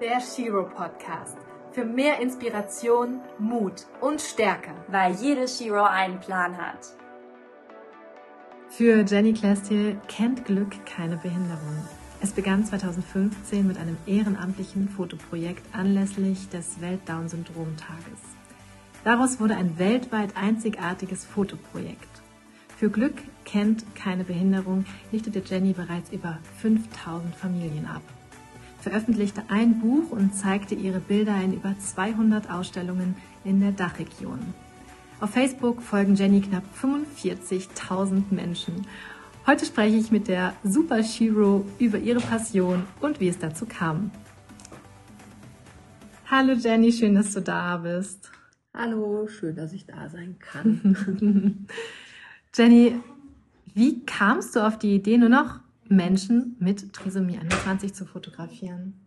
der Shiro Podcast. Für mehr Inspiration, Mut und Stärke. Weil jede Shiro einen Plan hat. Für Jenny Klestil kennt Glück keine Behinderung. Es begann 2015 mit einem ehrenamtlichen Fotoprojekt anlässlich des Welt-Down-Syndrom-Tages. Daraus wurde ein weltweit einzigartiges Fotoprojekt. Für Glück kennt keine Behinderung lichtete Jenny bereits über 5000 Familien ab, veröffentlichte ein Buch und zeigte ihre Bilder in über 200 Ausstellungen in der Dachregion. Auf Facebook folgen Jenny knapp 45.000 Menschen. Heute spreche ich mit der Super Shiro über ihre Passion und wie es dazu kam. Hallo Jenny, schön, dass du da bist. Hallo, schön, dass ich da sein kann. Jenny, wie kamst du auf die Idee, nur noch Menschen mit Trisomie 21 zu fotografieren?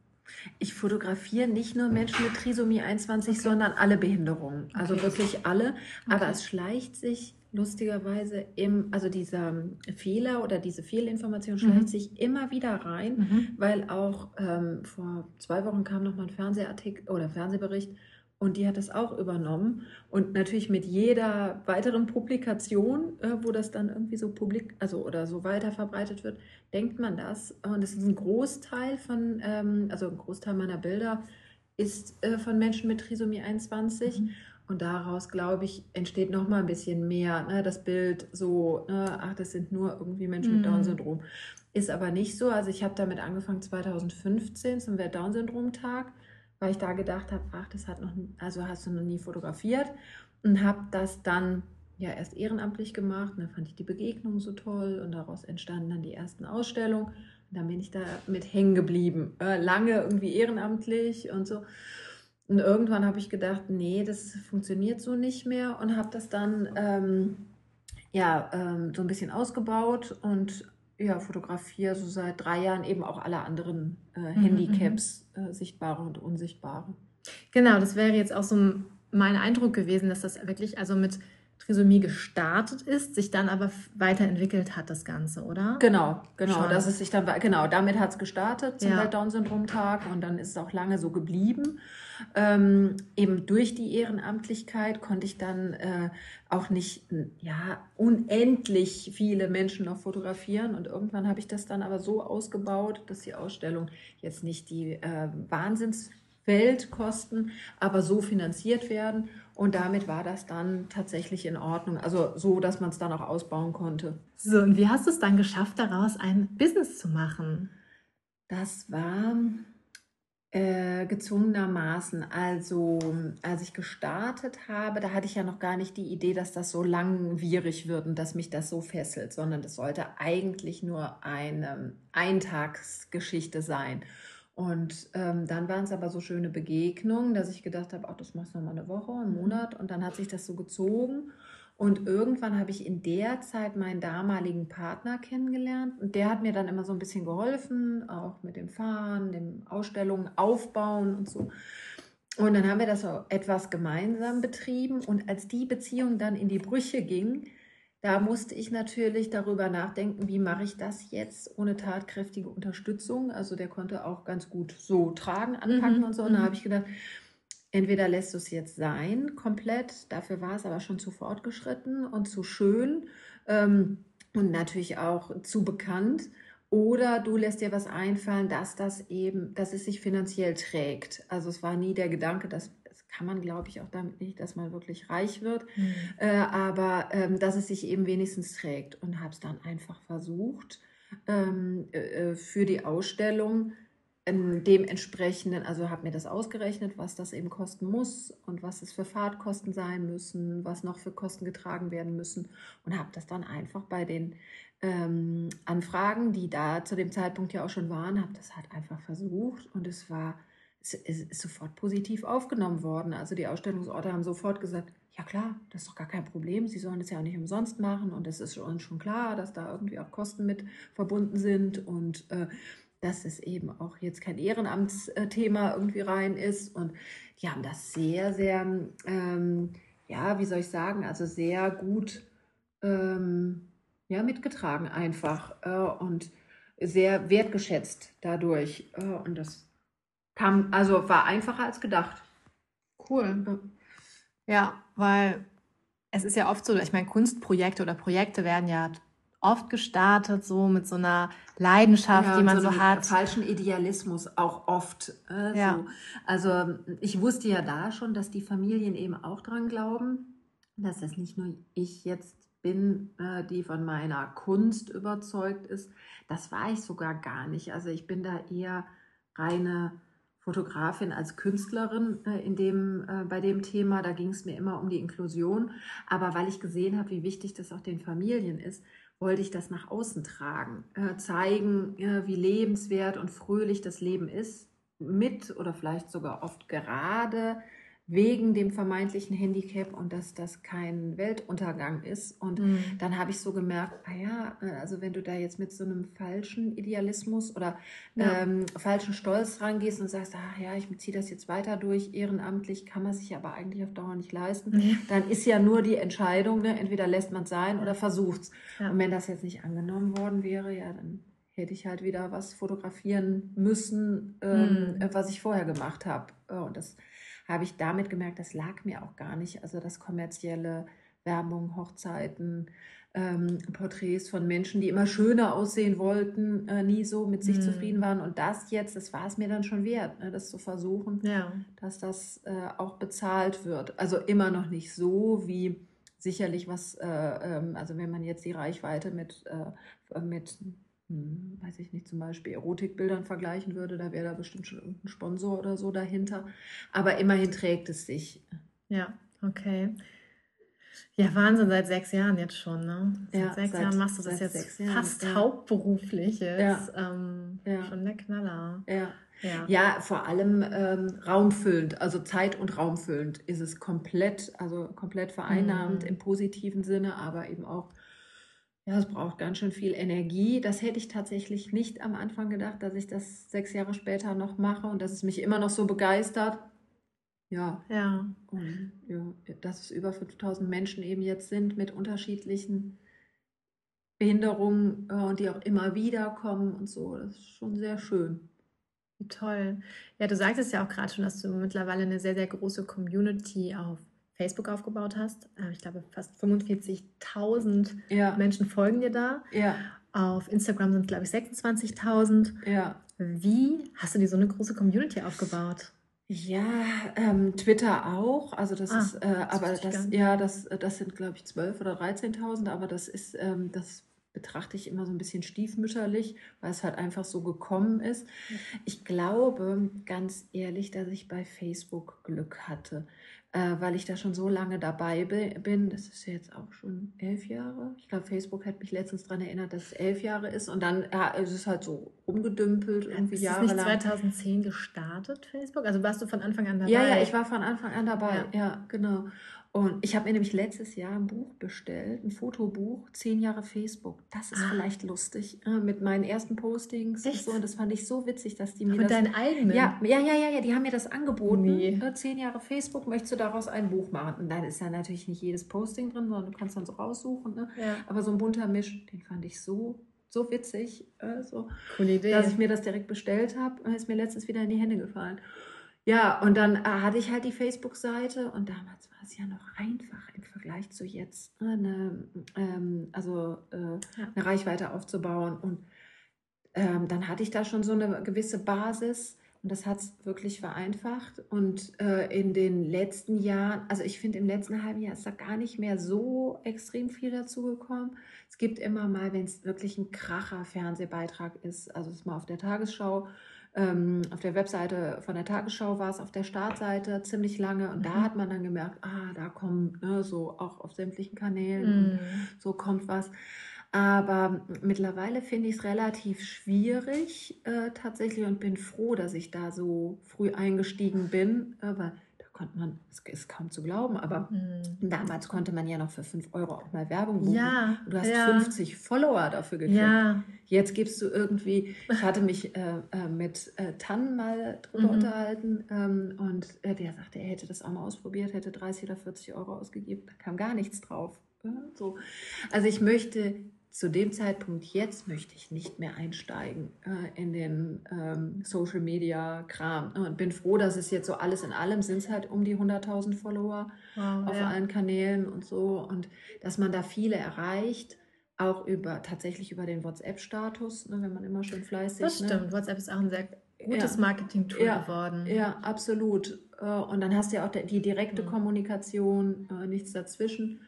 Ich fotografiere nicht nur Menschen mit Trisomie 21, okay. sondern alle Behinderungen. Also okay. wirklich alle. Aber okay. es schleicht sich lustigerweise im, also dieser Fehler oder diese Fehlinformation schleicht mhm. sich immer wieder rein, mhm. weil auch ähm, vor zwei Wochen kam noch mal ein Fernsehartikel oder Fernsehbericht und die hat das auch übernommen. Und natürlich mit jeder weiteren Publikation, äh, wo das dann irgendwie so publik, also oder so weiter verbreitet wird, denkt man das. Und es ist ein Großteil von, ähm, also ein Großteil meiner Bilder ist äh, von Menschen mit Trisomie 21. Mhm. Und daraus, glaube ich, entsteht noch mal ein bisschen mehr. Ne? Das Bild so, ne? ach, das sind nur irgendwie Menschen mhm. mit Down-Syndrom. Ist aber nicht so. Also ich habe damit angefangen 2015 zum Welt-Down-Syndrom-Tag weil ich da gedacht habe, ach, das hat noch, also hast du noch nie fotografiert und habe das dann ja erst ehrenamtlich gemacht. Und dann fand ich die Begegnung so toll und daraus entstanden dann die ersten Ausstellungen. Und dann bin ich da mit hängen geblieben. Äh, lange irgendwie ehrenamtlich und so. Und irgendwann habe ich gedacht, nee, das funktioniert so nicht mehr und habe das dann ähm, ja ähm, so ein bisschen ausgebaut und ja, fotografiere so seit drei Jahren eben auch alle anderen äh, mhm, Handicaps, mhm. äh, sichtbare und unsichtbare. Genau, das wäre jetzt auch so mein Eindruck gewesen, dass das wirklich also mit Trisomie gestartet ist, sich dann aber weiterentwickelt hat, das Ganze, oder? Genau, genau. Dass es sich dann, genau, damit hat es gestartet zum ja. Welt-Down-Syndrom-Tag und dann ist es auch lange so geblieben. Ähm, eben durch die Ehrenamtlichkeit konnte ich dann äh, auch nicht ja, unendlich viele Menschen noch fotografieren. Und irgendwann habe ich das dann aber so ausgebaut, dass die Ausstellung jetzt nicht die äh, Wahnsinnswelt kosten, aber so finanziert werden. Und damit war das dann tatsächlich in Ordnung. Also so, dass man es dann auch ausbauen konnte. So, und wie hast du es dann geschafft, daraus ein Business zu machen? Das war äh, gezwungenermaßen. Also, als ich gestartet habe, da hatte ich ja noch gar nicht die Idee, dass das so langwierig wird und dass mich das so fesselt, sondern das sollte eigentlich nur eine Eintagsgeschichte sein. Und ähm, dann waren es aber so schöne Begegnungen, dass ich gedacht habe, ach, das machst du noch mal eine Woche, einen mhm. Monat. Und dann hat sich das so gezogen. Und irgendwann habe ich in der Zeit meinen damaligen Partner kennengelernt und der hat mir dann immer so ein bisschen geholfen, auch mit dem Fahren, dem Ausstellungen aufbauen und so. Und dann haben wir das so etwas gemeinsam betrieben und als die Beziehung dann in die Brüche ging, da musste ich natürlich darüber nachdenken, wie mache ich das jetzt ohne tatkräftige Unterstützung. Also der konnte auch ganz gut so tragen, anpacken mhm. und so. Und da mhm. habe ich gedacht, Entweder lässt du es jetzt sein, komplett, dafür war es aber schon zu fortgeschritten und zu schön ähm, und natürlich auch zu bekannt. Oder du lässt dir was einfallen, dass das eben, dass es sich finanziell trägt. Also es war nie der Gedanke, dass das kann man, glaube ich, auch damit nicht, dass man wirklich reich wird, mhm. äh, aber ähm, dass es sich eben wenigstens trägt. Und habe es dann einfach versucht, ähm, äh, äh für die Ausstellung dementsprechenden, also habe mir das ausgerechnet, was das eben kosten muss und was es für Fahrtkosten sein müssen, was noch für Kosten getragen werden müssen und habe das dann einfach bei den ähm, Anfragen, die da zu dem Zeitpunkt ja auch schon waren, habe das halt einfach versucht und es war ist sofort positiv aufgenommen worden. Also die Ausstellungsorte haben sofort gesagt, ja klar, das ist doch gar kein Problem, Sie sollen es ja auch nicht umsonst machen und es ist uns schon klar, dass da irgendwie auch Kosten mit verbunden sind und äh, dass es eben auch jetzt kein Ehrenamtsthema irgendwie rein ist. Und die haben das sehr, sehr, ähm, ja, wie soll ich sagen, also sehr gut ähm, ja, mitgetragen einfach äh, und sehr wertgeschätzt dadurch. Äh, und das kam, also war einfacher als gedacht. Cool. Ja, weil es ist ja oft so, ich meine, Kunstprojekte oder Projekte werden ja oft gestartet, so mit so einer Leidenschaft, ja, die man so, so hat. Falschen Idealismus auch oft. Äh, ja. so. Also ich wusste ja da schon, dass die Familien eben auch dran glauben, dass das nicht nur ich jetzt bin, äh, die von meiner Kunst überzeugt ist. Das war ich sogar gar nicht. Also ich bin da eher reine Fotografin als Künstlerin äh, in dem, äh, bei dem Thema. Da ging es mir immer um die Inklusion. Aber weil ich gesehen habe, wie wichtig das auch den Familien ist, wollte ich das nach außen tragen, äh, zeigen, wie lebenswert und fröhlich das Leben ist, mit oder vielleicht sogar oft gerade wegen dem vermeintlichen Handicap und dass das kein Weltuntergang ist. Und mhm. dann habe ich so gemerkt, ah ja, äh, also wenn du da jetzt mit so einem falschen Idealismus oder ja. ähm, falschen Stolz rangehst und sagst, ach ja, ich ziehe das jetzt weiter durch, ehrenamtlich kann man sich aber eigentlich auf Dauer nicht leisten, mhm. dann ist ja nur die Entscheidung, ne? entweder lässt man es sein oder versucht es. Ja. Und wenn das jetzt nicht angenommen worden wäre, ja, dann hätte ich halt wieder was fotografieren müssen, ähm, mhm. was ich vorher gemacht habe. Und das habe ich damit gemerkt, das lag mir auch gar nicht. Also das kommerzielle Werbung, Hochzeiten, ähm, Porträts von Menschen, die immer schöner aussehen wollten, äh, nie so mit sich mhm. zufrieden waren. Und das jetzt, das war es mir dann schon wert, ne, das zu versuchen, ja. dass das äh, auch bezahlt wird. Also immer noch nicht so wie sicherlich was, äh, ähm, also wenn man jetzt die Reichweite mit, äh, mit hm, weiß ich nicht, zum Beispiel Erotikbildern vergleichen würde, da wäre da bestimmt schon irgendein Sponsor oder so dahinter. Aber immerhin trägt es sich. Ja, okay. Ja, Wahnsinn, seit sechs Jahren jetzt schon, ne? Seit ja, sechs seit, Jahren machst du das jetzt fast ja. hauptberuflich. Ist, ja. Ähm, ja. Schon der Knaller. Ja. Ja. ja, vor allem ähm, raumfüllend, also zeit- und raumfüllend ist es komplett, also komplett vereinnahmend mhm. im positiven Sinne, aber eben auch ja, es braucht ganz schön viel Energie. Das hätte ich tatsächlich nicht am Anfang gedacht, dass ich das sechs Jahre später noch mache und dass es mich immer noch so begeistert. Ja. Ja. Und ja, dass es über 5000 Menschen eben jetzt sind mit unterschiedlichen Behinderungen äh, und die auch immer wieder kommen und so. Das ist schon sehr schön. Wie toll. Ja, du sagtest ja auch gerade schon, dass du mittlerweile eine sehr, sehr große Community auf Facebook aufgebaut hast. Äh, ich glaube, fast 45.000 ja. Menschen folgen dir da. Ja. Auf Instagram sind, glaube ich, 26.000. Ja. Wie hast du dir so eine große Community aufgebaut? Ja, ähm, Twitter auch. Also das ah, ist, äh, das aber das, ja, das, das sind, glaube ich, 12.000 oder 13.000, aber das ist, ähm, das betrachte ich immer so ein bisschen stiefmütterlich, weil es halt einfach so gekommen ist. Ich glaube ganz ehrlich, dass ich bei Facebook Glück hatte äh, weil ich da schon so lange dabei bin. Das ist jetzt auch schon elf Jahre. Ich glaube, Facebook hat mich letztens daran erinnert, dass es elf Jahre ist. Und dann ja, ist es halt so umgedümpelt, irgendwie ist jahrelang. Ist nicht 2010 gestartet, Facebook? Also warst du von Anfang an dabei? Ja, ja, ich war von Anfang an dabei. Ja, ja genau. Und ich habe mir nämlich letztes Jahr ein Buch bestellt, ein Fotobuch, zehn Jahre Facebook. Das ist ah. vielleicht lustig äh, mit meinen ersten Postings Echt? und so. Und das fand ich so witzig, dass die mir Ach, das. Deinen eigenen? Ja, ja, ja, ja, ja. Die haben mir das angeboten. Nee. Äh, zehn Jahre Facebook, möchtest du daraus ein Buch machen? Und dann ist da natürlich nicht jedes Posting drin, sondern du kannst dann so raussuchen. Ne? Ja. Aber so ein bunter Misch, den fand ich so so witzig, äh, so, Coole Idee. dass ich mir das direkt bestellt habe. Ist mir letztens wieder in die Hände gefallen. Ja, und dann äh, hatte ich halt die Facebook-Seite und damals war es ja noch einfach im Vergleich zu jetzt, ne, eine, ähm, also äh, ja. eine Reichweite aufzubauen. Und ähm, dann hatte ich da schon so eine gewisse Basis und das hat es wirklich vereinfacht. Und äh, in den letzten Jahren, also ich finde, im letzten halben Jahr ist da gar nicht mehr so extrem viel dazugekommen. Es gibt immer mal, wenn es wirklich ein kracher Fernsehbeitrag ist, also es ist mal auf der Tagesschau ähm, auf der Webseite von der Tagesschau war es auf der Startseite ziemlich lange und mhm. da hat man dann gemerkt, ah, da kommt ne, so auch auf sämtlichen Kanälen mhm. so kommt was. Aber mittlerweile finde ich es relativ schwierig äh, tatsächlich und bin froh, dass ich da so früh eingestiegen bin, äh, weil konnte man, es ist kaum zu glauben, aber mhm. damals konnte man ja noch für 5 Euro auch mal Werbung buchen. Ja, du hast ja. 50 Follower dafür gekriegt. Ja. Jetzt gibst du irgendwie, ich hatte mich äh, äh, mit äh, Tan mal drüber mhm. unterhalten ähm, und äh, der sagte, er hätte das auch mal ausprobiert, hätte 30 oder 40 Euro ausgegeben, da kam gar nichts drauf. So. Also ich möchte zu dem Zeitpunkt jetzt möchte ich nicht mehr einsteigen äh, in den ähm, Social Media Kram und bin froh, dass es jetzt so alles in allem sind es halt um die 100.000 Follower wow, auf ja. allen Kanälen und so und dass man da viele erreicht auch über tatsächlich über den WhatsApp-Status, ne, wenn man immer schön fleißig. Das ne? stimmt. Ne? WhatsApp ist auch ein sehr gutes ja. Marketing-Tool ja. geworden. Ja, absolut. Äh, und dann hast du ja auch die direkte mhm. Kommunikation, äh, nichts dazwischen.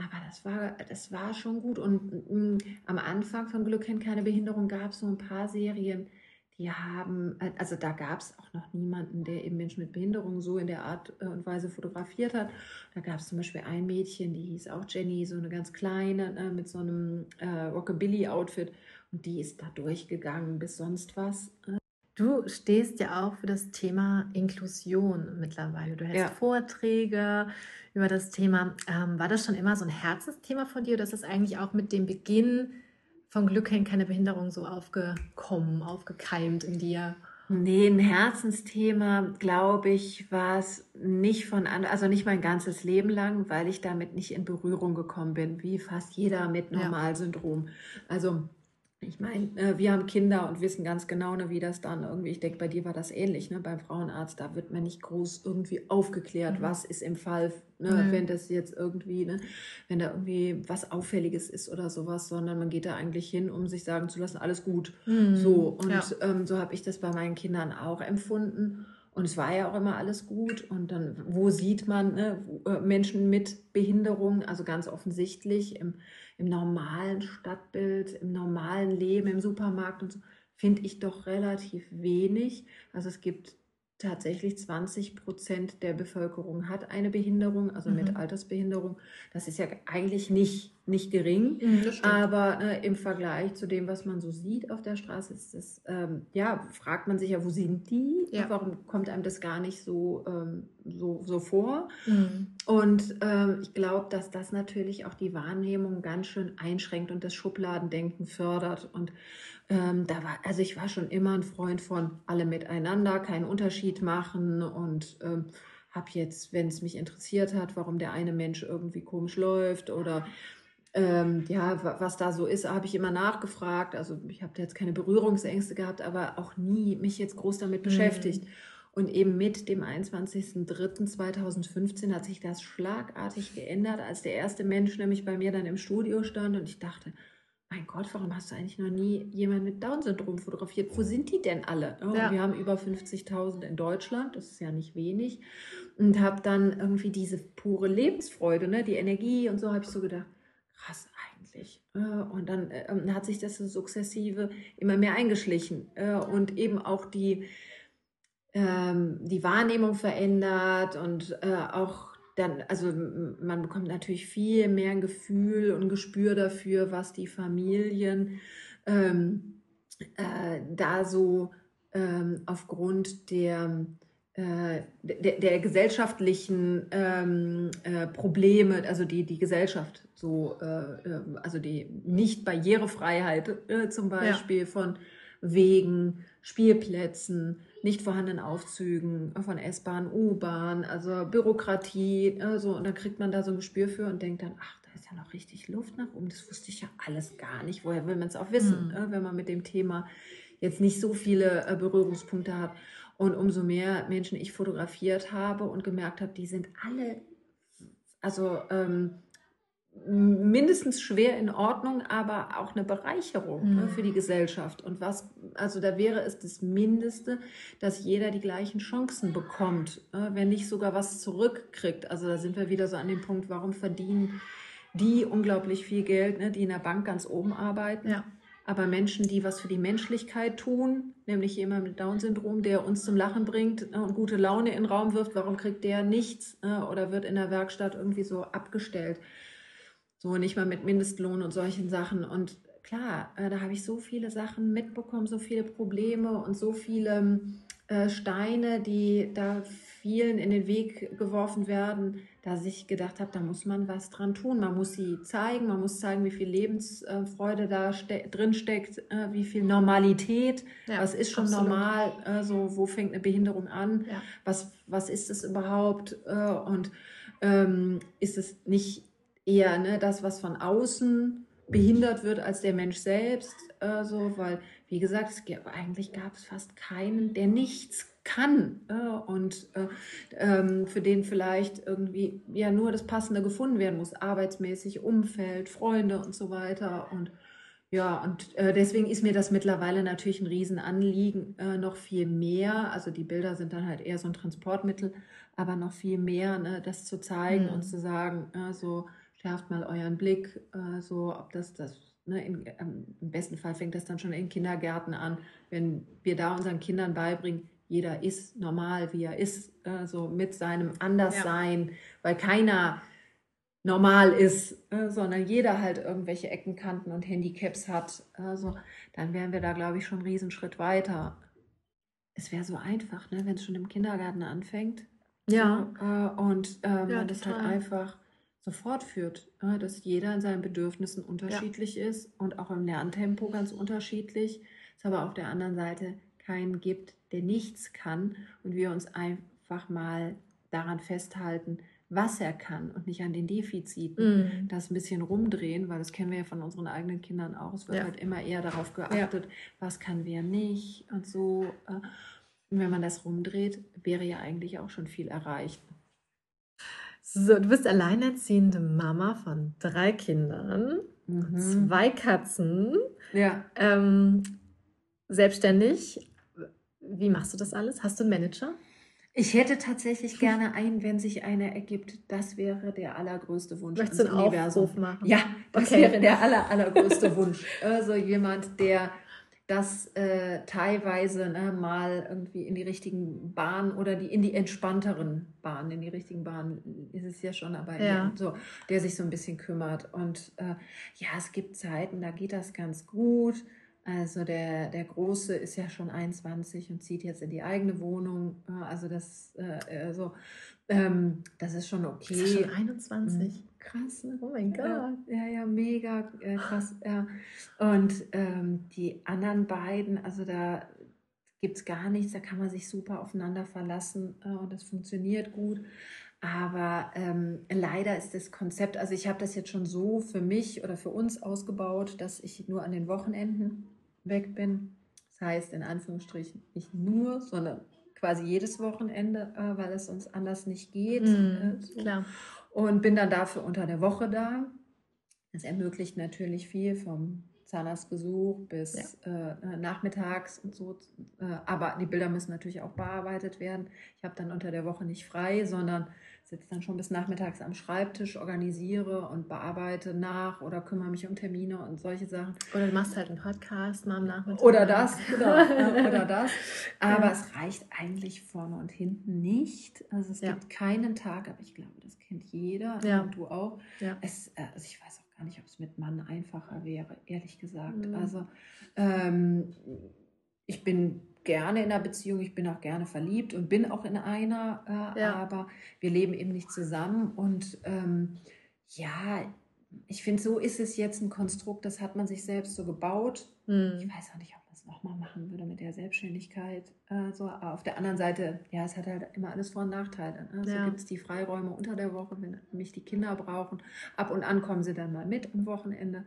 Aber das war, das war schon gut. Und mh, mm, am Anfang von Glück kennt keine Behinderung gab es so ein paar Serien, die haben, also da gab es auch noch niemanden, der eben Menschen mit Behinderung so in der Art äh, und Weise fotografiert hat. Da gab es zum Beispiel ein Mädchen, die hieß auch Jenny, so eine ganz kleine, äh, mit so einem äh, Rockabilly-Outfit. Und die ist da durchgegangen bis sonst was. Du stehst ja auch für das Thema Inklusion mittlerweile. Du hältst ja. Vorträge über das Thema. Ähm, war das schon immer so ein Herzensthema von dir oder ist das eigentlich auch mit dem Beginn von Glück hängt keine Behinderung so aufgekommen, aufgekeimt in dir? Nee, ein Herzensthema, glaube ich, war es nicht von an, also nicht mein ganzes Leben lang, weil ich damit nicht in Berührung gekommen bin, wie fast jeder mit Normalsyndrom. Ja. Also ich meine, äh, wir haben Kinder und wissen ganz genau, ne, wie das dann irgendwie, ich denke, bei dir war das ähnlich, ne, beim Frauenarzt, da wird man nicht groß irgendwie aufgeklärt, mhm. was ist im Fall, ne, mhm. wenn das jetzt irgendwie, ne, wenn da irgendwie was Auffälliges ist oder sowas, sondern man geht da eigentlich hin, um sich sagen zu lassen, alles gut. Mhm. So, und ja. ähm, so habe ich das bei meinen Kindern auch empfunden. Und es war ja auch immer alles gut. Und dann, wo sieht man ne, äh, Menschen mit Behinderung? Also ganz offensichtlich im, im normalen Stadtbild, im normalen Leben, im Supermarkt und so, finde ich doch relativ wenig. Also es gibt tatsächlich 20 Prozent der Bevölkerung hat eine Behinderung, also mhm. mit Altersbehinderung. Das ist ja eigentlich nicht, nicht gering, mhm, aber äh, im Vergleich zu dem, was man so sieht auf der Straße, ist das, ähm, ja, fragt man sich ja, wo sind die? Ja. Warum kommt einem das gar nicht so, ähm, so, so vor? Mhm. Und ähm, ich glaube, dass das natürlich auch die Wahrnehmung ganz schön einschränkt und das Schubladendenken fördert und ähm, da war, also ich war schon immer ein Freund von alle miteinander, keinen Unterschied machen und ähm, habe jetzt, wenn es mich interessiert hat, warum der eine Mensch irgendwie komisch läuft oder ähm, ja, was da so ist, habe ich immer nachgefragt. Also ich habe jetzt keine Berührungsängste gehabt, aber auch nie mich jetzt groß damit mhm. beschäftigt. Und eben mit dem 21.03.2015 hat sich das schlagartig geändert, als der erste Mensch nämlich bei mir dann im Studio stand und ich dachte, mein Gott, warum hast du eigentlich noch nie jemanden mit Down-Syndrom fotografiert? Wo sind die denn alle? Oh, ja. Wir haben über 50.000 in Deutschland, das ist ja nicht wenig. Und habe dann irgendwie diese pure Lebensfreude, ne, die Energie und so, habe ich so gedacht, krass eigentlich. Äh, und dann äh, hat sich das sukzessive immer mehr eingeschlichen. Äh, und eben auch die, ähm, die Wahrnehmung verändert und auch dann, also man bekommt natürlich viel mehr ein Gefühl und ein Gespür dafür, was die Familien ähm, äh, da so ähm, aufgrund der, äh, der, der, gesellschaftlichen ähm, äh, Probleme, also die die Gesellschaft so, äh, äh, also die Nicht-Barrierefreiheit äh, zum Beispiel ja. von Wegen, Spielplätzen, nicht vorhandenen Aufzügen von S-Bahn, U-Bahn, also Bürokratie, also, und dann kriegt man da so ein Gespür für und denkt dann, ach, da ist ja noch richtig Luft nach oben. Das wusste ich ja alles gar nicht. Woher will man es auch wissen, mhm. wenn man mit dem Thema jetzt nicht so viele äh, Berührungspunkte hat. Und umso mehr Menschen ich fotografiert habe und gemerkt habe, die sind alle, also ähm, mindestens schwer in Ordnung, aber auch eine Bereicherung ne, mhm. ne, für die Gesellschaft. Und was, also da wäre es das Mindeste, dass jeder die gleichen Chancen bekommt, äh, wenn nicht sogar was zurückkriegt. Also da sind wir wieder so an dem Punkt, warum verdienen die unglaublich viel Geld, ne, die in der Bank ganz oben arbeiten. Ja. Aber Menschen, die was für die Menschlichkeit tun, nämlich jemand mit Down-Syndrom, der uns zum Lachen bringt ne, und gute Laune in den Raum wirft, warum kriegt der nichts äh, oder wird in der Werkstatt irgendwie so abgestellt? So nicht mal mit Mindestlohn und solchen Sachen. Und klar, äh, da habe ich so viele Sachen mitbekommen, so viele Probleme und so viele äh, Steine, die da vielen in den Weg geworfen werden, dass ich gedacht habe, da muss man was dran tun. Man muss sie zeigen, man muss zeigen, wie viel Lebensfreude da ste drin steckt, äh, wie viel Normalität, ja, was ist schon absolut. normal, also wo fängt eine Behinderung an, ja. was, was ist es überhaupt und ähm, ist es nicht eher ne, das, was von außen behindert wird als der Mensch selbst. Äh, so, weil, wie gesagt, es, eigentlich gab es fast keinen, der nichts kann äh, und äh, ähm, für den vielleicht irgendwie ja nur das Passende gefunden werden muss, arbeitsmäßig, Umfeld, Freunde und so weiter. Und ja, und äh, deswegen ist mir das mittlerweile natürlich ein Riesenanliegen, äh, noch viel mehr. Also die Bilder sind dann halt eher so ein Transportmittel, aber noch viel mehr, ne, das zu zeigen mhm. und zu sagen, äh, so schärft mal euren Blick, äh, so ob das das Ne, in, ähm, Im besten Fall fängt das dann schon in Kindergärten an, wenn wir da unseren Kindern beibringen, jeder ist normal, wie er ist, äh, so mit seinem Anderssein, ja. weil keiner normal ist, äh, sondern jeder halt irgendwelche Ecken, Kanten und Handicaps hat. Also dann wären wir da, glaube ich, schon einen Riesenschritt weiter. Es wäre so einfach, ne, wenn es schon im Kindergarten anfängt. Ja. So, äh, und äh, ja, man das halt einfach fortführt, äh, dass jeder in seinen Bedürfnissen unterschiedlich ja. ist und auch im Lerntempo ganz unterschiedlich. Es aber auf der anderen Seite keinen gibt, der nichts kann und wir uns einfach mal daran festhalten, was er kann und nicht an den Defiziten, mm. das ein bisschen rumdrehen, weil das kennen wir ja von unseren eigenen Kindern auch. Es wird ja. halt immer eher darauf geachtet, ja. was kann wer nicht und so. Äh, und wenn man das rumdreht, wäre ja eigentlich auch schon viel erreicht. So, du bist alleinerziehende Mama von drei Kindern, mhm. zwei Katzen, ja. Ähm, selbstständig, wie machst du das alles? Hast du einen Manager? Ich hätte tatsächlich gerne einen, wenn sich einer ergibt. Das wäre der allergrößte Wunsch. Möchtest du einen Universum. Aufruf machen? Ja, das okay. wäre der aller, allergrößte Wunsch. Also jemand, der das äh, teilweise ne, mal irgendwie in die richtigen Bahnen oder die in die entspannteren Bahnen, in die richtigen Bahnen ist es ja schon, aber ja. so, der sich so ein bisschen kümmert. Und äh, ja, es gibt Zeiten, da geht das ganz gut. Also der, der Große ist ja schon 21 und zieht jetzt in die eigene Wohnung. Also das, äh, also, ähm, das ist schon okay. Ist schon 21? Mhm. Krass, ne? Oh mein Gott. Ja, ja, mega äh, krass. Ja. Und ähm, die anderen beiden, also da gibt es gar nichts, da kann man sich super aufeinander verlassen äh, und das funktioniert gut. Aber ähm, leider ist das Konzept, also ich habe das jetzt schon so für mich oder für uns ausgebaut, dass ich nur an den Wochenenden weg bin. Das heißt, in Anführungsstrichen nicht nur, sondern quasi jedes Wochenende, äh, weil es uns anders nicht geht. Mm, so. Klar. Und bin dann dafür unter der Woche da. Das ermöglicht natürlich viel vom Zahnarztbesuch bis ja. äh, nachmittags und so. Äh, aber die Bilder müssen natürlich auch bearbeitet werden. Ich habe dann unter der Woche nicht frei, sondern sitze dann schon bis nachmittags am Schreibtisch, organisiere und bearbeite nach oder kümmere mich um Termine und solche Sachen. Oder du machst halt einen Podcast mal am Nachmittag. Oder das, genau. oder das. Aber ja. es reicht eigentlich vorne und hinten nicht. Also es ja. gibt keinen Tag, aber ich glaube, das kennt jeder ja. und du auch. Es, äh, also ich weiß auch gar nicht, ob es mit Mann einfacher wäre, ehrlich gesagt. Mhm. Also ähm, ich bin gerne in einer Beziehung, ich bin auch gerne verliebt und bin auch in einer, äh, ja. aber wir leben eben nicht zusammen. Und ähm, ja, ich finde, so ist es jetzt ein Konstrukt, das hat man sich selbst so gebaut. Hm. Ich weiß auch nicht, ob man es nochmal machen würde mit der Selbstständigkeit. Äh, so. Aber auf der anderen Seite, ja, es hat halt immer alles Vor- und Nachteile. Ne? So ja. gibt es die Freiräume unter der Woche, wenn mich die Kinder brauchen. Ab und an kommen sie dann mal mit am Wochenende.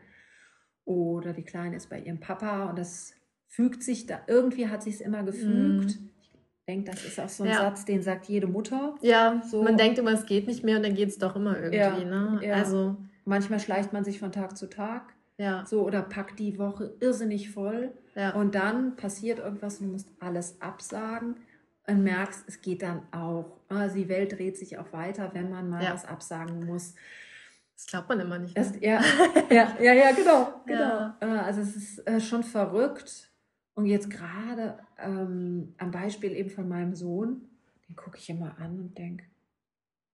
Oder die Kleine ist bei ihrem Papa und das fügt sich da, irgendwie hat sich es immer gefügt. Mm. Ich denke, das ist auch so ein ja. Satz, den sagt jede Mutter. Ja, so. man denkt immer, es geht nicht mehr und dann geht es doch immer irgendwie. Ja, ne? ja. Also manchmal schleicht man sich von Tag zu Tag. Ja. So oder packt die Woche irrsinnig voll. Ja. Und dann passiert irgendwas und du musst alles absagen und merkst, es geht dann auch. Also die Welt dreht sich auch weiter, wenn man mal ja. was absagen muss. Das glaubt man immer nicht. Ne? Das, ja, ja, ja, ja, genau. genau. Ja. Äh, also es ist äh, schon verrückt, und jetzt gerade ähm, am Beispiel eben von meinem Sohn, den gucke ich immer an und denke,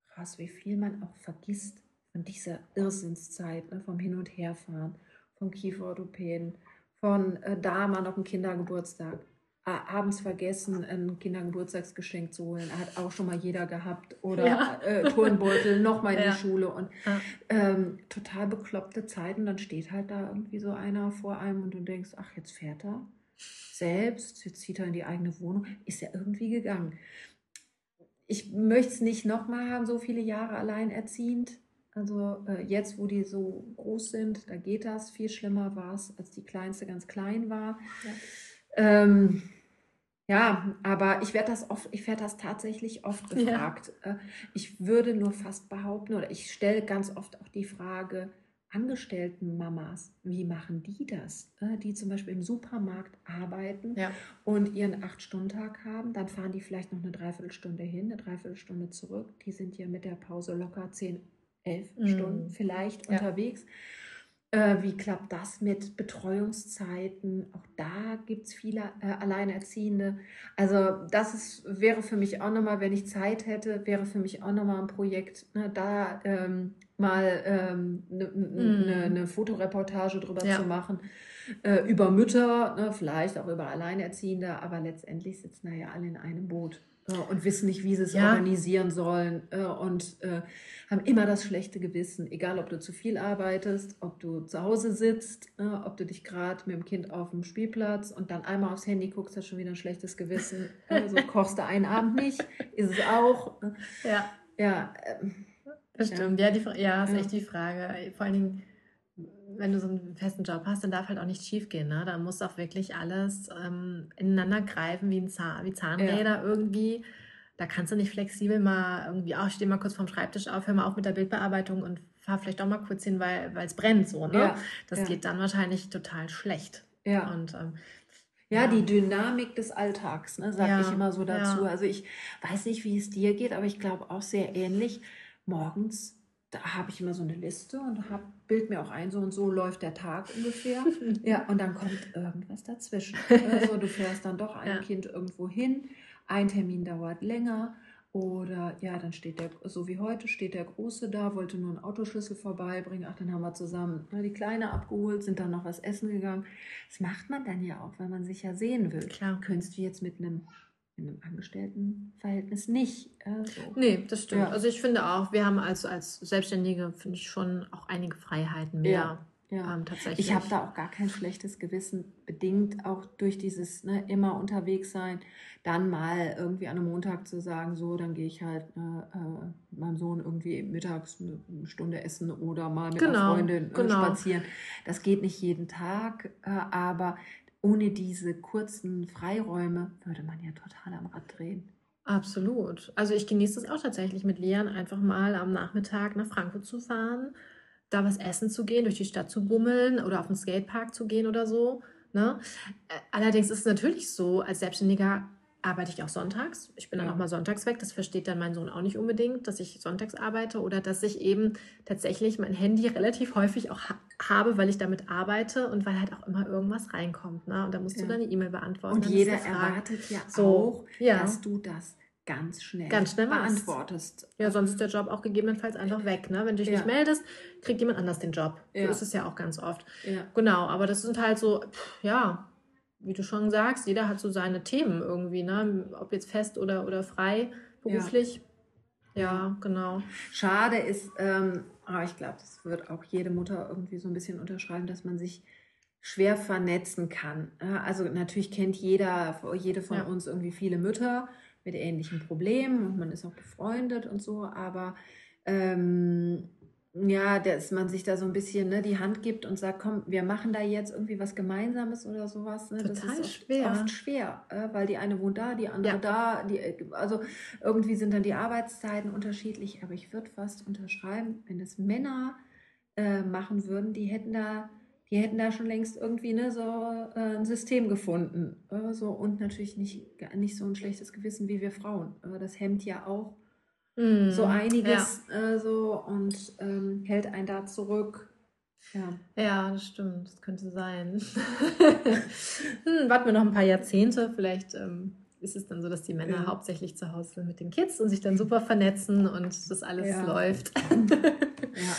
krass, wie viel man auch vergisst von dieser Irrsinnszeit, ne, vom Hin- und Herfahren, vom Kieferorthopäden, von äh, da mal noch ein Kindergeburtstag, abends vergessen, ein Kindergeburtstagsgeschenk zu holen, hat auch schon mal jeder gehabt, oder ja. äh, Turnbeutel, nochmal in ja. die Schule und ja. ähm, total bekloppte Zeiten, dann steht halt da irgendwie so einer vor einem und du denkst, ach, jetzt fährt er selbst, jetzt zieht er in die eigene Wohnung, ist ja irgendwie gegangen. Ich möchte es nicht nochmal haben, so viele Jahre alleinerziehend. Also äh, jetzt, wo die so groß sind, da geht das. Viel schlimmer war es, als die kleinste ganz klein war. Ja, ähm, ja aber ich werde das oft, ich werde das tatsächlich oft gefragt. Ja. Äh, ich würde nur fast behaupten, oder ich stelle ganz oft auch die Frage, angestellten Mamas, wie machen die das? Äh, die zum Beispiel im Supermarkt arbeiten ja. und ihren Acht-Stunden-Tag haben, dann fahren die vielleicht noch eine Dreiviertelstunde hin, eine Dreiviertelstunde zurück. Die sind ja mit der Pause locker zehn, elf mhm. Stunden vielleicht ja. unterwegs. Äh, wie klappt das mit Betreuungszeiten? Auch da gibt es viele äh, Alleinerziehende. Also das ist, wäre für mich auch nochmal, wenn ich Zeit hätte, wäre für mich auch nochmal ein Projekt, ne, da ähm, mal eine ähm, ne, ne, ne Fotoreportage drüber ja. zu machen. Äh, über Mütter, ne, vielleicht auch über Alleinerziehende, aber letztendlich sitzen da ja alle in einem Boot und wissen nicht, wie sie es ja. organisieren sollen äh, und äh, haben immer das schlechte Gewissen, egal ob du zu viel arbeitest, ob du zu Hause sitzt, äh, ob du dich gerade mit dem Kind auf dem Spielplatz und dann einmal aufs Handy guckst, hast schon wieder ein schlechtes Gewissen. so kochst du einen Abend nicht, ist es auch. Ja. Ja. Ähm, das stimmt, ja, die, ja, ist echt die Frage. Vor allen Dingen, wenn du so einen festen Job hast, dann darf halt auch nichts schief gehen. Ne? Da muss auch wirklich alles ähm, ineinander greifen, wie, ein Zahn, wie Zahnräder ja. irgendwie. Da kannst du nicht flexibel mal irgendwie, auch oh, steh mal kurz vom Schreibtisch auf, hör mal auf mit der Bildbearbeitung und fahr vielleicht auch mal kurz hin, weil es brennt so. Ne? Ja. Das ja. geht dann wahrscheinlich total schlecht. Ja. Und, ähm, ja, die Dynamik des Alltags, ne, sage ich immer so dazu. Also ich weiß nicht, wie es dir geht, aber ich glaube auch sehr ähnlich. Morgens da habe ich immer so eine Liste und habe bild mir auch ein, so und so läuft der Tag ungefähr. ja, und dann kommt irgendwas dazwischen. Also du fährst dann doch ein ja. Kind irgendwo hin, ein Termin dauert länger oder ja, dann steht der, so wie heute, steht der Große da, wollte nur einen Autoschlüssel vorbeibringen. Ach, dann haben wir zusammen ne, die Kleine abgeholt, sind dann noch was essen gegangen. Das macht man dann ja auch, weil man sich ja sehen will. Klar. Könntest du jetzt mit einem in einem Angestelltenverhältnis nicht. Äh, so. Nee, das stimmt. Ja. Also ich finde auch, wir haben als, als Selbstständige, finde ich schon auch einige Freiheiten mehr. Ja. Ja. Ähm, tatsächlich. Ich habe da auch gar kein schlechtes Gewissen, bedingt auch durch dieses ne, immer unterwegs sein, dann mal irgendwie an einem Montag zu sagen, so, dann gehe ich halt ne, äh, meinem Sohn irgendwie mittags eine Stunde essen oder mal mit genau, einer Freundin äh, genau. spazieren. Das geht nicht jeden Tag, äh, aber ohne diese kurzen Freiräume würde man ja total am Rad drehen. Absolut. Also ich genieße es auch tatsächlich mit Leon einfach mal am Nachmittag nach Frankfurt zu fahren, da was essen zu gehen, durch die Stadt zu bummeln oder auf den Skatepark zu gehen oder so. Ne? Äh, allerdings ist es natürlich so, als Selbstständiger arbeite ich auch sonntags. Ich bin dann auch mal sonntags weg. Das versteht dann mein Sohn auch nicht unbedingt, dass ich sonntags arbeite oder dass ich eben tatsächlich mein Handy relativ häufig auch ha habe, weil ich damit arbeite und weil halt auch immer irgendwas reinkommt. Ne? Und da musst ja. du dann eine E-Mail beantworten. Und jeder erwartet ja so, auch, ja. dass du das ganz schnell, ganz schnell beantwortest. Ja, sonst ist der Job auch gegebenenfalls einfach weg. Ne? Wenn du dich ja. nicht meldest, kriegt jemand anders den Job. So ist es ja auch ganz oft. Genau, aber das sind halt so, pff, ja, wie du schon sagst, jeder hat so seine Themen irgendwie, ne? Ob jetzt fest oder, oder frei, beruflich. Ja, ja genau. Schade ist, ähm, aber ich glaube, das wird auch jede Mutter irgendwie so ein bisschen unterschreiben, dass man sich schwer vernetzen kann. Also natürlich kennt jeder, jede von ja. uns irgendwie viele Mütter mit ähnlichen Problemen und man ist auch befreundet und so, aber ähm, ja, dass man sich da so ein bisschen ne, die Hand gibt und sagt, komm, wir machen da jetzt irgendwie was Gemeinsames oder sowas. Ne? Total das ist oft, schwer. oft schwer, äh, weil die eine wohnt da, die andere ja. da. Die, also irgendwie sind dann die Arbeitszeiten unterschiedlich, aber ich würde fast unterschreiben, wenn das Männer äh, machen würden, die hätten da die hätten da schon längst irgendwie ne, so äh, ein System gefunden. Äh, so, und natürlich nicht, nicht so ein schlechtes Gewissen wie wir Frauen. Aber das hemmt ja auch Mm, so einiges ja. äh, so und ähm, hält einen da zurück. Ja. ja, das stimmt. Das könnte sein. hm, warten wir noch ein paar Jahrzehnte. Vielleicht ähm, ist es dann so, dass die Männer ja. hauptsächlich zu Hause sind mit den Kids und sich dann super vernetzen und das alles ja. läuft. ja,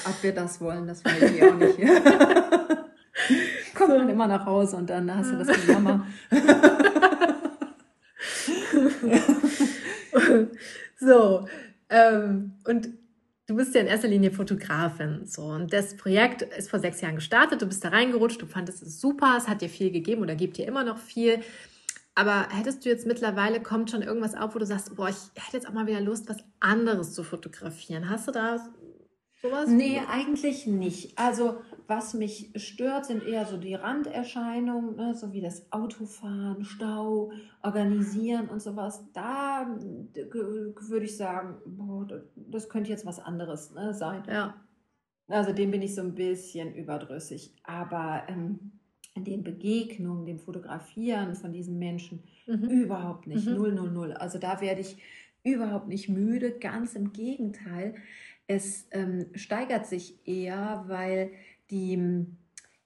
ob wir das wollen, das weiß ich auch nicht. Kommt man immer nach Hause und dann hast du das Gejammer. so, ähm, und du bist ja in erster Linie Fotografin. So. Und das Projekt ist vor sechs Jahren gestartet. Du bist da reingerutscht, du fandest es super, es hat dir viel gegeben oder gibt dir immer noch viel. Aber hättest du jetzt mittlerweile, kommt schon irgendwas auf, wo du sagst, boah, ich hätte jetzt auch mal wieder Lust, was anderes zu fotografieren. Hast du da Sowas? Nee, eigentlich nicht. Also was mich stört, sind eher so die Randerscheinungen, ne, so wie das Autofahren, Stau, Organisieren und sowas. Da würde ich sagen, boah, das könnte jetzt was anderes ne, sein. Ja. Also dem bin ich so ein bisschen überdrüssig. Aber ähm, den Begegnungen, dem Fotografieren von diesen Menschen mhm. überhaupt nicht. Mhm. Null, null, null. Also da werde ich überhaupt nicht müde. Ganz im Gegenteil. Es ähm, steigert sich eher, weil die,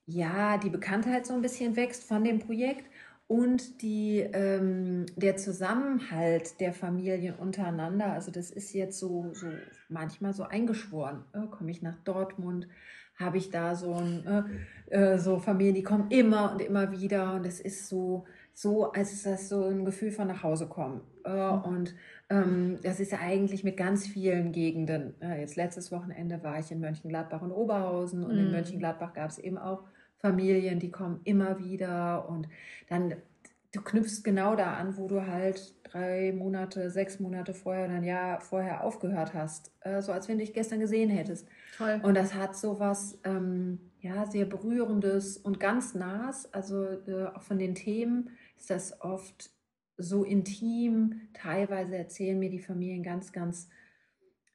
ja, die Bekanntheit so ein bisschen wächst von dem Projekt und die, ähm, der Zusammenhalt der Familien untereinander. Also das ist jetzt so, so manchmal so eingeschworen. Äh, Komme ich nach Dortmund, habe ich da so, ein, äh, äh, so Familien, die kommen immer und immer wieder und es ist so, so, als ist das so ein Gefühl von nach Hause kommen. Äh, mhm. Und ähm, das ist ja eigentlich mit ganz vielen Gegenden. Äh, jetzt letztes Wochenende war ich in Mönchengladbach und Oberhausen und mhm. in Mönchengladbach gab es eben auch Familien, die kommen immer wieder und dann du knüpfst genau da an, wo du halt drei Monate, sechs Monate vorher oder ein Jahr vorher aufgehört hast. Äh, so als wenn du dich gestern gesehen hättest. Toll. Und das hat so was ähm, ja, sehr Berührendes und ganz nahes. Also äh, auch von den Themen ist das oft so intim. Teilweise erzählen mir die Familien ganz, ganz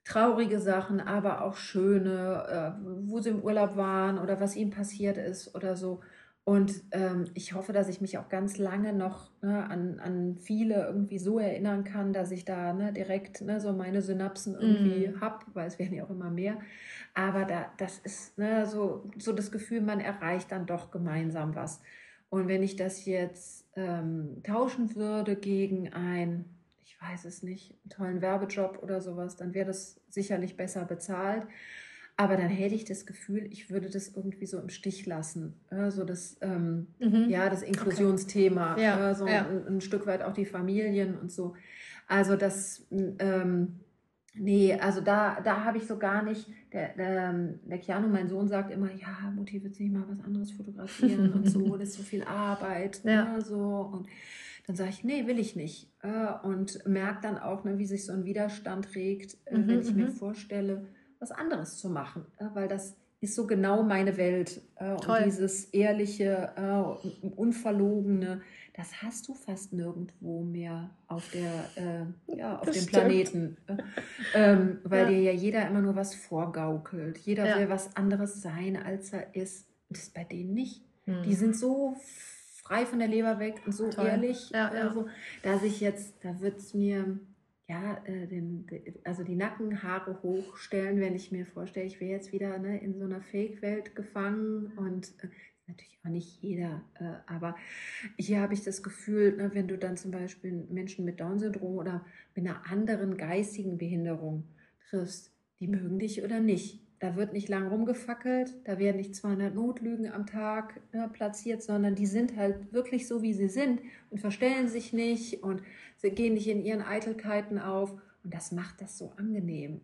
traurige Sachen, aber auch schöne, äh, wo sie im Urlaub waren oder was ihnen passiert ist oder so. Und ähm, ich hoffe, dass ich mich auch ganz lange noch ne, an, an viele irgendwie so erinnern kann, dass ich da ne, direkt ne, so meine Synapsen irgendwie mm. habe, weil es werden ja auch immer mehr. Aber da, das ist ne, so, so das Gefühl, man erreicht dann doch gemeinsam was. Und wenn ich das jetzt ähm, tauschen würde gegen ein, ich weiß es nicht, einen tollen Werbejob oder sowas, dann wäre das sicherlich besser bezahlt. Aber dann hätte ich das Gefühl, ich würde das irgendwie so im Stich lassen. Also das, ähm, mhm. ja, das Inklusionsthema, okay. ja, so ja. Ein, ein, Stück weit auch die Familien und so. Also das, ähm, nee, also da, da habe ich so gar nicht, der, der, der Keanu, mein Sohn, sagt immer, ja, Mutti, willst du nicht mal was anderes fotografieren und so, das ist so viel Arbeit, ja. ne, so und dann sage ich, nee, will ich nicht. Äh, und merke dann auch, ne, wie sich so ein Widerstand regt, äh, mhm, wenn ich mir mhm. vorstelle, was anderes zu machen, weil das ist so genau meine Welt. Äh, und dieses ehrliche, äh, unverlogene, das hast du fast nirgendwo mehr auf, der, äh, ja, auf dem stimmt. Planeten. Ähm, weil ja. dir ja jeder immer nur was vorgaukelt. Jeder ja. will was anderes sein, als er ist. Das ist bei denen nicht. Hm. Die sind so frei von der Leber weg und so Toll. ehrlich. Ja, also, dass ich jetzt, da wird es mir ja, äh, den, also die Nackenhaare hochstellen, wenn ich mir vorstelle, ich wäre jetzt wieder ne, in so einer Fake-Welt gefangen und äh, natürlich auch nicht jeder, äh, aber hier habe ich das Gefühl, ne, wenn du dann zum Beispiel Menschen mit Down-Syndrom oder mit einer anderen geistigen Behinderung triffst, die mögen dich oder nicht. Da wird nicht lang rumgefackelt, da werden nicht 200 Notlügen am Tag äh, platziert, sondern die sind halt wirklich so, wie sie sind und verstellen sich nicht und sie gehen nicht in ihren Eitelkeiten auf. Und das macht das so angenehm.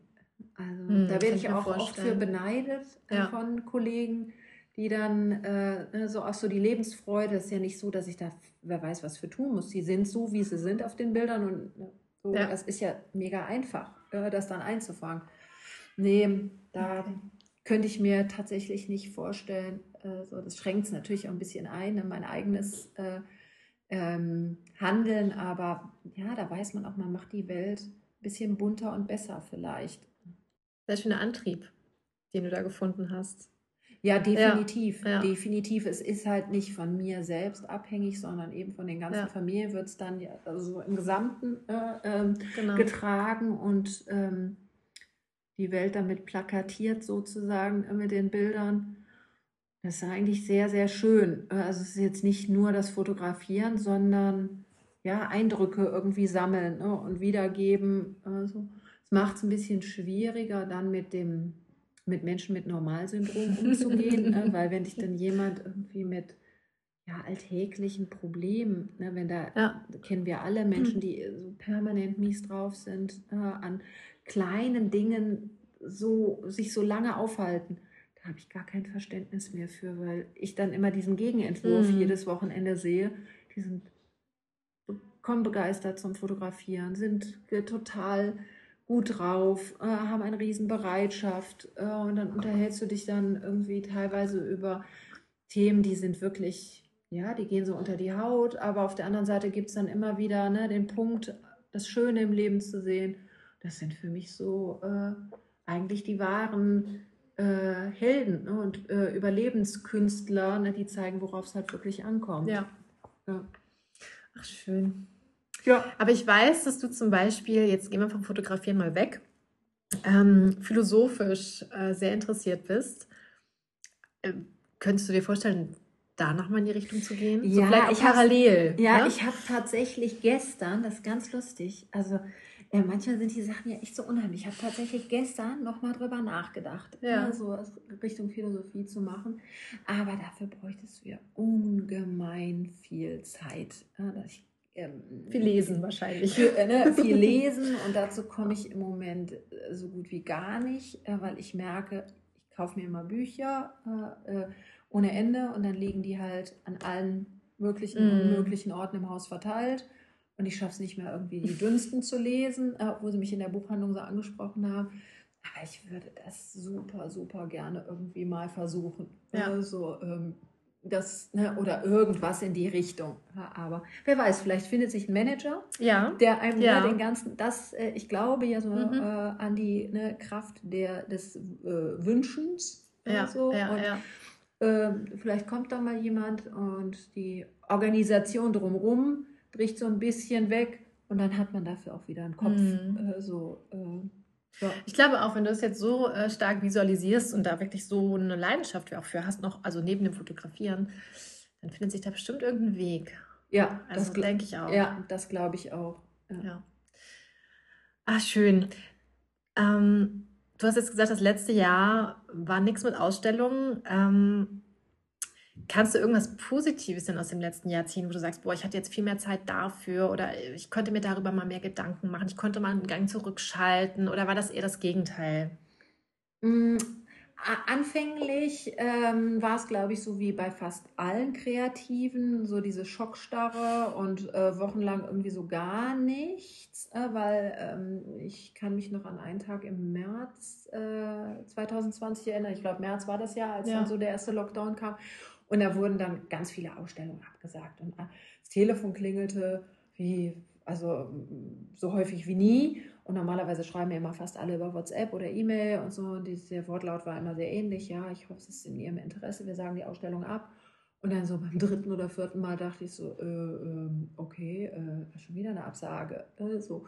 Also hm, da werde ich auch oft für beneidet äh, ja. von Kollegen, die dann äh, ne, so auch so die Lebensfreude, das ist ja nicht so, dass ich da, wer weiß, was für tun muss. Sie sind so, wie sie sind auf den Bildern und ne, so, ja. das ist ja mega einfach, äh, das dann einzufangen. Nee, da könnte ich mir tatsächlich nicht vorstellen. Äh, so, das schränkt es natürlich auch ein bisschen ein, in mein eigenes äh, ähm, Handeln, aber ja, da weiß man auch, man macht die Welt ein bisschen bunter und besser vielleicht. Sehr schöner Antrieb, den du da gefunden hast. Ja, definitiv. Ja, ja. Definitiv. Es ist halt nicht von mir selbst abhängig, sondern eben von den ganzen ja. Familien wird es dann ja also im Gesamten äh, ähm, genau. getragen und ähm, die Welt damit plakatiert sozusagen äh, mit den Bildern. Das ist eigentlich sehr, sehr schön. Also es ist jetzt nicht nur das Fotografieren, sondern ja, Eindrücke irgendwie sammeln ne, und wiedergeben. Also es macht es ein bisschen schwieriger, dann mit dem mit Menschen mit Normalsyndrom umzugehen, ne, weil wenn dich dann jemand irgendwie mit ja, alltäglichen Problemen, ne, wenn da ja. kennen wir alle Menschen, die so permanent mies drauf sind, äh, an kleinen Dingen so sich so lange aufhalten, da habe ich gar kein Verständnis mehr für, weil ich dann immer diesen Gegenentwurf mhm. jedes Wochenende sehe. Die sind kommen begeistert zum Fotografieren, sind total gut drauf, äh, haben eine Riesenbereitschaft äh, und dann unterhältst du dich dann irgendwie teilweise über Themen, die sind wirklich, ja, die gehen so unter die Haut, aber auf der anderen Seite gibt es dann immer wieder ne, den Punkt, das Schöne im Leben zu sehen. Das sind für mich so äh, eigentlich die wahren äh, Helden ne, und äh, Überlebenskünstler, ne, die zeigen, worauf es halt wirklich ankommt. Ja. ja. Ach, schön. Ja. Aber ich weiß, dass du zum Beispiel, jetzt gehen wir vom Fotografieren mal weg, ähm, philosophisch äh, sehr interessiert bist. Äh, könntest du dir vorstellen, da nochmal in die Richtung zu gehen? Ja, so vielleicht ich parallel. Hab, ja, ne? ich habe tatsächlich gestern, das ist ganz lustig, also ja, manchmal sind die Sachen ja echt so unheimlich. Ich habe tatsächlich gestern nochmal drüber nachgedacht, ja. so Richtung Philosophie zu machen. Aber dafür bräuchtest du ja ungemein viel Zeit. Ich ähm, viel lesen wahrscheinlich. Viel, äh, ne, viel lesen und dazu komme ich im Moment äh, so gut wie gar nicht, äh, weil ich merke, ich kaufe mir immer Bücher äh, ohne Ende und dann liegen die halt an allen möglichen mm. unmöglichen Orten im Haus verteilt und ich schaffe es nicht mehr irgendwie die dünnsten zu lesen, äh, obwohl sie mich in der Buchhandlung so angesprochen haben. Aber ich würde das super, super gerne irgendwie mal versuchen. Ja. Also, ähm, das, ne, oder irgendwas in die Richtung. Aber wer weiß, vielleicht findet sich ein Manager, ja. der einem ja. den ganzen, das, äh, ich glaube ja so mhm. äh, an die ne, Kraft der, des äh, Wünschens. Ja, so. ja, und, ja. Äh, vielleicht kommt da mal jemand und die Organisation drumherum bricht so ein bisschen weg und dann hat man dafür auch wieder einen Kopf. Mhm. Äh, so, äh, ja. Ich glaube auch, wenn du das jetzt so äh, stark visualisierst und da wirklich so eine Leidenschaft auch für hast, noch, also neben dem Fotografieren, dann findet sich da bestimmt irgendein Weg. Ja, also das denke ich auch. Ja, das glaube ich auch. Ja. ja. Ah, schön. Ähm, du hast jetzt gesagt, das letzte Jahr war nichts mit Ausstellungen. Ähm, Kannst du irgendwas Positives denn aus dem letzten Jahr ziehen, wo du sagst, boah, ich hatte jetzt viel mehr Zeit dafür oder ich konnte mir darüber mal mehr Gedanken machen, ich konnte mal einen Gang zurückschalten oder war das eher das Gegenteil? Mm, anfänglich ähm, war es, glaube ich, so wie bei fast allen Kreativen, so diese Schockstarre und äh, wochenlang irgendwie so gar nichts, äh, weil ähm, ich kann mich noch an einen Tag im März äh, 2020 erinnern. Ich glaube, März war das Jahr, als ja. dann so der erste Lockdown kam. Und da wurden dann ganz viele Ausstellungen abgesagt. Und äh, das Telefon klingelte wie, also so häufig wie nie. Und normalerweise schreiben mir immer fast alle über WhatsApp oder E-Mail und so. Und der Wortlaut war immer sehr ähnlich. Ja, ich hoffe, es ist in Ihrem Interesse. Wir sagen die Ausstellung ab. Und dann so beim dritten oder vierten Mal dachte ich so, äh, äh, okay, äh, schon wieder eine Absage. Äh, so.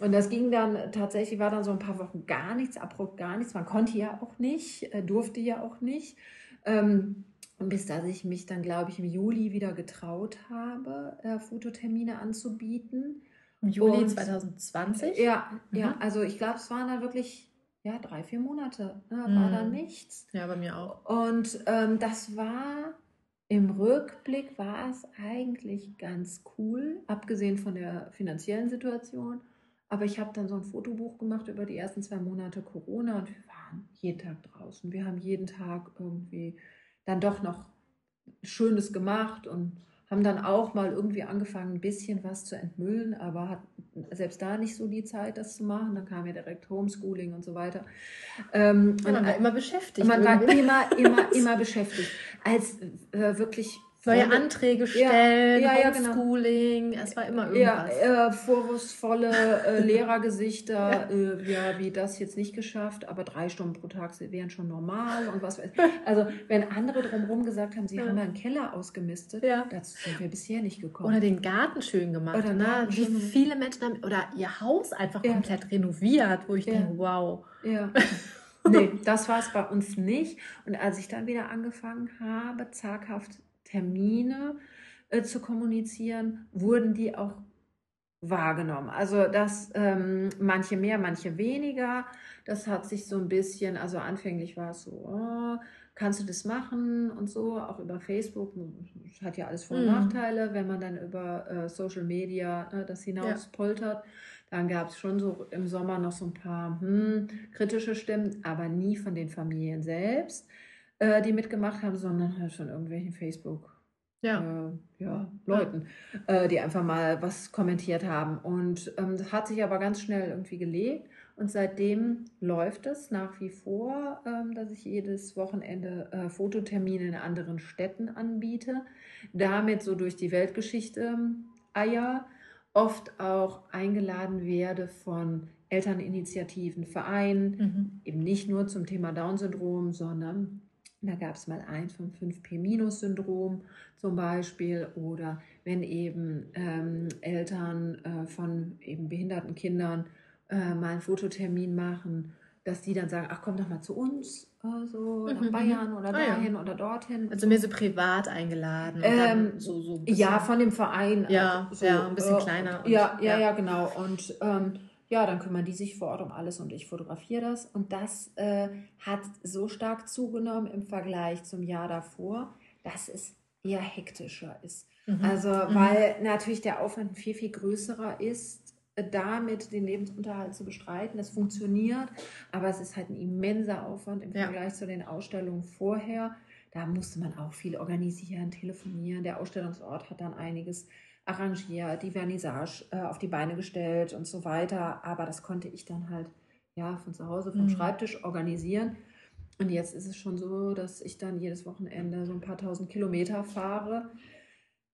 Und das ging dann tatsächlich, war dann so ein paar Wochen gar nichts, abrupt gar nichts. Man konnte ja auch nicht, äh, durfte ja auch nicht. Ähm, bis dass ich mich dann, glaube ich, im Juli wieder getraut habe, äh, Fototermine anzubieten. Im Juli und, 2020? Ja, mhm. ja, also ich glaube, es waren dann wirklich ja, drei, vier Monate. Ne, war mhm. da nichts. Ja, bei mir auch. Und ähm, das war im Rückblick war es eigentlich ganz cool, abgesehen von der finanziellen Situation. Aber ich habe dann so ein Fotobuch gemacht über die ersten zwei Monate Corona und wir waren jeden Tag draußen. Wir haben jeden Tag irgendwie dann doch noch Schönes gemacht und haben dann auch mal irgendwie angefangen, ein bisschen was zu entmüllen, aber hat selbst da nicht so die Zeit, das zu machen. Dann kam ja direkt Homeschooling und so weiter. Ähm, man war immer beschäftigt. Man war immer, immer, immer beschäftigt. Als äh, wirklich neue Anträge stellen, ja, ja, genau. Homeschooling, genau. es war immer irgendwas. Ja, äh, vorwurfsvolle äh, Lehrergesichter, äh, ja, wie das jetzt nicht geschafft, aber drei Stunden pro Tag wären schon normal und was weiß ich. Also wenn andere drumherum gesagt haben, sie haben einen Keller ausgemistet, dazu sind wir bisher nicht gekommen. Oder den Garten schön gemacht. Oder ne? Wie viele Menschen haben, oder ihr Haus einfach komplett renoviert, wo ich denke, wow. Ja. nee, das war es bei uns nicht. Und als ich dann wieder angefangen habe, zaghaft Termine äh, zu kommunizieren, wurden die auch wahrgenommen. Also dass ähm, manche mehr, manche weniger. Das hat sich so ein bisschen, also anfänglich war es so, oh, kannst du das machen und so, auch über Facebook. Das hat ja alles Vor- und mhm. Nachteile, wenn man dann über äh, Social Media ne, das hinaus ja. Dann gab es schon so im Sommer noch so ein paar hm, kritische Stimmen, aber nie von den Familien selbst äh, die mitgemacht haben, sondern halt von irgendwelchen Facebook- ja. Äh, ja, Leuten, äh, die einfach mal was kommentiert haben. Und ähm, das hat sich aber ganz schnell irgendwie gelegt. Und seitdem läuft es nach wie vor, ähm, dass ich jedes Wochenende äh, Fototermine in anderen Städten anbiete. Damit so durch die Weltgeschichte ähm, eier. Oft auch eingeladen werde von Elterninitiativen, Vereinen, mhm. eben nicht nur zum Thema Down-Syndrom, sondern da gab es mal eins vom 5P-Syndrom zum Beispiel oder wenn eben ähm, Eltern äh, von eben behinderten Kindern äh, mal einen Fototermin machen, dass die dann sagen, ach komm doch mal zu uns, äh, so nach mhm, Bayern oder ah, dahin ja. oder dorthin. Also mehr so privat eingeladen. Ähm, so, so ja, von dem Verein. Ja, also so, ja ein bisschen äh, kleiner. Und, ja, ja, ja, genau. Und ähm, ja, dann kümmern die sich vor Ort um alles und ich fotografiere das. Und das äh, hat so stark zugenommen im Vergleich zum Jahr davor, dass es eher hektischer ist. Mhm. Also, mhm. weil natürlich der Aufwand viel, viel größerer ist, damit den Lebensunterhalt zu bestreiten. Das funktioniert, aber es ist halt ein immenser Aufwand im Vergleich ja. zu den Ausstellungen vorher. Da musste man auch viel organisieren, telefonieren. Der Ausstellungsort hat dann einiges arrangiert, die Vernissage äh, auf die Beine gestellt und so weiter. Aber das konnte ich dann halt ja von zu Hause, vom mhm. Schreibtisch organisieren. Und jetzt ist es schon so, dass ich dann jedes Wochenende so ein paar tausend Kilometer fahre,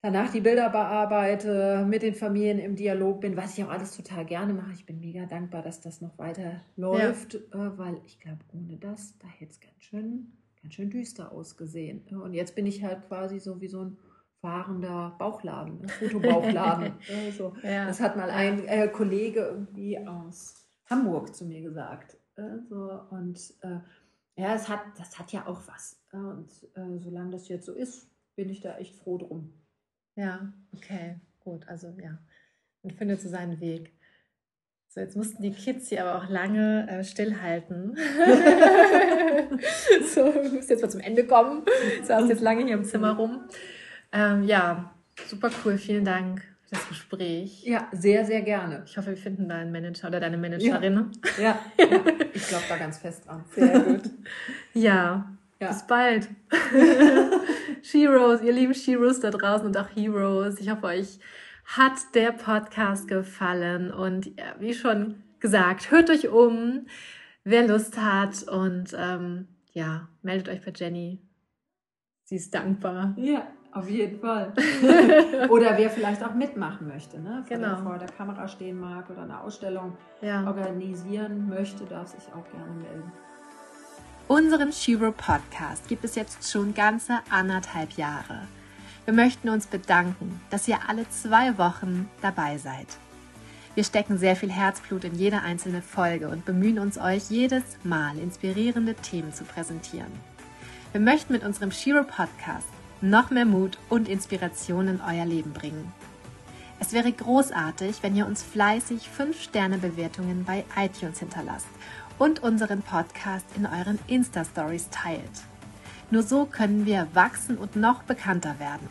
danach die Bilder bearbeite, mit den Familien im Dialog bin, was ich auch alles total gerne mache. Ich bin mega dankbar, dass das noch weiter läuft, ja. äh, weil ich glaube, ohne das, da hätte es ganz schön, ganz schön düster ausgesehen. Und jetzt bin ich halt quasi so wie so ein fahrender Bauchladen, ein Fotobauchladen. also, ja. Das hat mal ein äh, Kollege irgendwie aus Hamburg zu mir gesagt. Also, und äh, ja, es hat, das hat ja auch was. Und äh, solange das jetzt so ist, bin ich da echt froh drum. Ja, okay, gut. Also ja, man findet so seinen Weg. So, jetzt mussten die Kids hier aber auch lange äh, stillhalten. so, du musst jetzt mal zum Ende kommen. Du saßt jetzt lange hier im Zimmer rum. Ähm, ja, super cool. Vielen Dank für das Gespräch. Ja, sehr, sehr gerne. Ich hoffe, wir finden deinen Manager oder deine Managerin. Ja, ja, ja. ich glaube da ganz fest dran. Sehr gut. ja, ja. bis bald. Sheroes, ihr lieben Sheroes da draußen und auch Heroes. Ich hoffe, euch hat der Podcast gefallen und wie schon gesagt, hört euch um, wer Lust hat und ähm, ja, meldet euch bei Jenny. Sie ist dankbar. Ja. Auf jeden Fall. oder wer vielleicht auch mitmachen möchte, ne? Vor genau. vor der Kamera stehen mag oder eine Ausstellung ja. organisieren möchte, darf sich auch gerne melden. Unseren Shiro Podcast gibt es jetzt schon ganze anderthalb Jahre. Wir möchten uns bedanken, dass ihr alle zwei Wochen dabei seid. Wir stecken sehr viel Herzblut in jede einzelne Folge und bemühen uns, euch jedes Mal inspirierende Themen zu präsentieren. Wir möchten mit unserem Shiro Podcast noch mehr Mut und Inspiration in euer Leben bringen. Es wäre großartig, wenn ihr uns fleißig 5-Sterne-Bewertungen bei iTunes hinterlasst und unseren Podcast in euren Insta-Stories teilt. Nur so können wir wachsen und noch bekannter werden.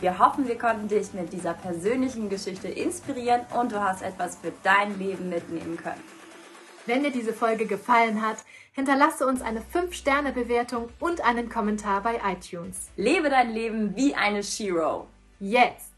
Wir hoffen, wir konnten dich mit dieser persönlichen Geschichte inspirieren und du hast etwas für dein Leben mitnehmen können. Wenn dir diese Folge gefallen hat, hinterlasse uns eine 5-Sterne-Bewertung und einen Kommentar bei iTunes. Lebe dein Leben wie eine Shiro. Jetzt!